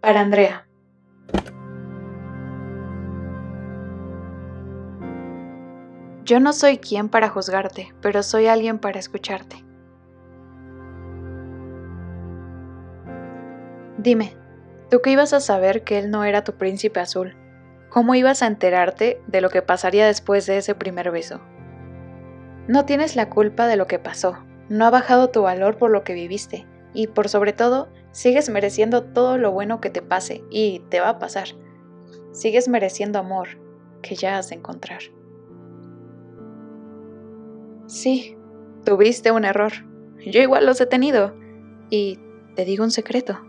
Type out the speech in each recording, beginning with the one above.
Para Andrea. Yo no soy quien para juzgarte, pero soy alguien para escucharte. Dime, ¿tú qué ibas a saber que él no era tu príncipe azul? ¿Cómo ibas a enterarte de lo que pasaría después de ese primer beso? No tienes la culpa de lo que pasó, no ha bajado tu valor por lo que viviste y por sobre todo, sigues mereciendo todo lo bueno que te pase y te va a pasar. Sigues mereciendo amor que ya has de encontrar. Sí, tuviste un error. Yo igual los he tenido. Y te digo un secreto.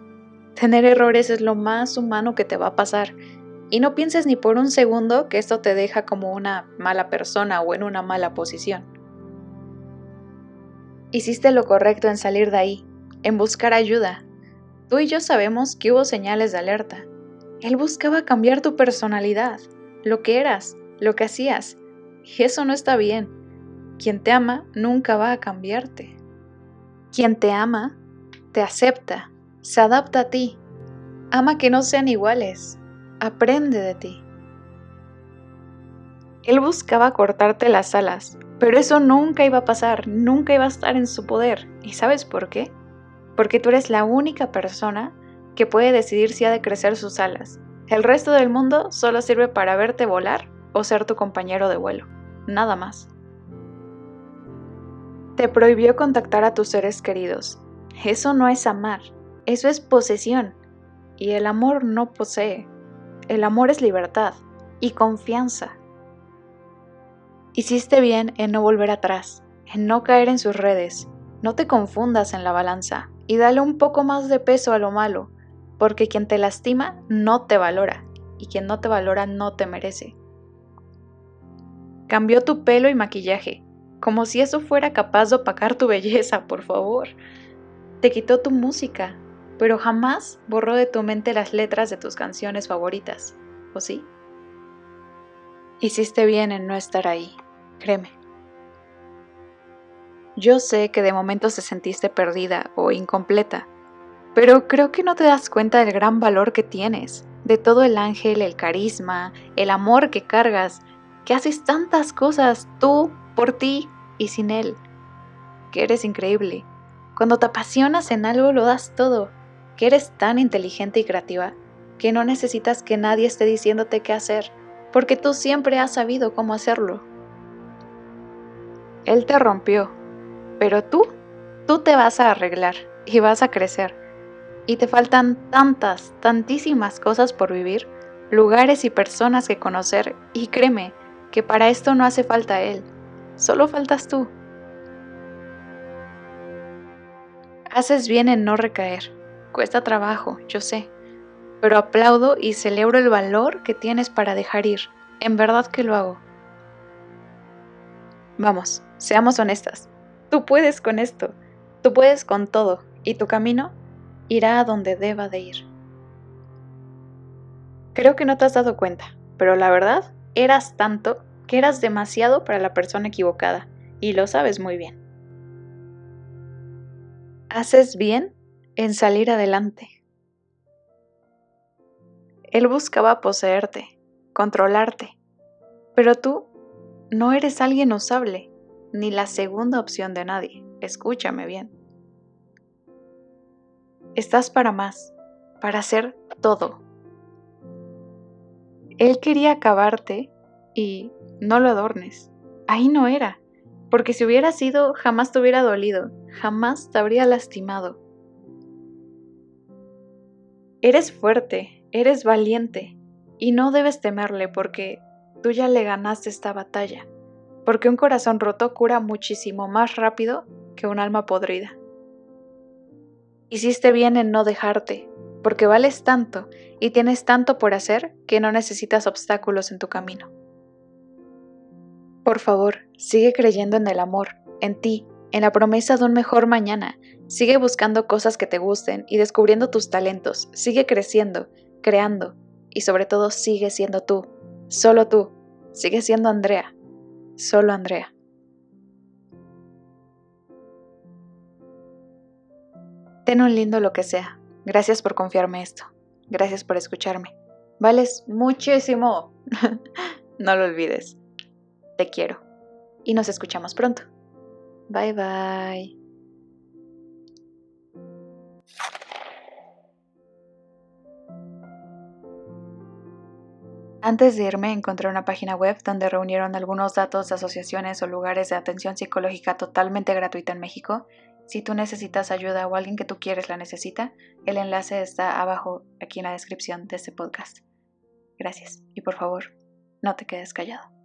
Tener errores es lo más humano que te va a pasar. Y no pienses ni por un segundo que esto te deja como una mala persona o en una mala posición. Hiciste lo correcto en salir de ahí, en buscar ayuda. Tú y yo sabemos que hubo señales de alerta. Él buscaba cambiar tu personalidad, lo que eras, lo que hacías. Y eso no está bien. Quien te ama nunca va a cambiarte. Quien te ama, te acepta, se adapta a ti. Ama que no sean iguales. Aprende de ti. Él buscaba cortarte las alas, pero eso nunca iba a pasar, nunca iba a estar en su poder. ¿Y sabes por qué? Porque tú eres la única persona que puede decidir si ha de crecer sus alas. El resto del mundo solo sirve para verte volar o ser tu compañero de vuelo. Nada más. Te prohibió contactar a tus seres queridos. Eso no es amar, eso es posesión. Y el amor no posee. El amor es libertad y confianza. Hiciste bien en no volver atrás, en no caer en sus redes. No te confundas en la balanza y dale un poco más de peso a lo malo, porque quien te lastima no te valora y quien no te valora no te merece. Cambió tu pelo y maquillaje, como si eso fuera capaz de opacar tu belleza, por favor. Te quitó tu música, pero jamás borró de tu mente las letras de tus canciones favoritas, ¿o sí? Hiciste bien en no estar ahí, créeme. Yo sé que de momento te sentiste perdida o incompleta, pero creo que no te das cuenta del gran valor que tienes, de todo el ángel, el carisma, el amor que cargas, que haces tantas cosas tú por ti y sin Él. Que eres increíble. Cuando te apasionas en algo lo das todo. Que eres tan inteligente y creativa que no necesitas que nadie esté diciéndote qué hacer, porque tú siempre has sabido cómo hacerlo. Él te rompió, pero tú, tú te vas a arreglar y vas a crecer. Y te faltan tantas, tantísimas cosas por vivir, lugares y personas que conocer, y créeme que para esto no hace falta Él Solo faltas tú. Haces bien en no recaer. Cuesta trabajo, yo sé. Pero aplaudo y celebro el valor que tienes para dejar ir. En verdad que lo hago. Vamos, seamos honestas. Tú puedes con esto. Tú puedes con todo. Y tu camino irá a donde deba de ir. Creo que no te has dado cuenta, pero la verdad, eras tanto que eras demasiado para la persona equivocada, y lo sabes muy bien. Haces bien en salir adelante. Él buscaba poseerte, controlarte, pero tú no eres alguien usable, ni la segunda opción de nadie. Escúchame bien. Estás para más, para hacer todo. Él quería acabarte y no lo adornes. Ahí no era, porque si hubiera sido, jamás te hubiera dolido, jamás te habría lastimado. Eres fuerte, eres valiente, y no debes temerle porque tú ya le ganaste esta batalla, porque un corazón roto cura muchísimo más rápido que un alma podrida. Hiciste bien en no dejarte, porque vales tanto y tienes tanto por hacer que no necesitas obstáculos en tu camino. Por favor, sigue creyendo en el amor, en ti, en la promesa de un mejor mañana. Sigue buscando cosas que te gusten y descubriendo tus talentos. Sigue creciendo, creando y sobre todo sigue siendo tú, solo tú. Sigue siendo Andrea, solo Andrea. Ten un lindo lo que sea. Gracias por confiarme esto. Gracias por escucharme. Vales muchísimo. no lo olvides. Te quiero. Y nos escuchamos pronto. Bye bye. Antes de irme encontré una página web donde reunieron algunos datos de asociaciones o lugares de atención psicológica totalmente gratuita en México. Si tú necesitas ayuda o alguien que tú quieres la necesita, el enlace está abajo aquí en la descripción de este podcast. Gracias y por favor, no te quedes callado.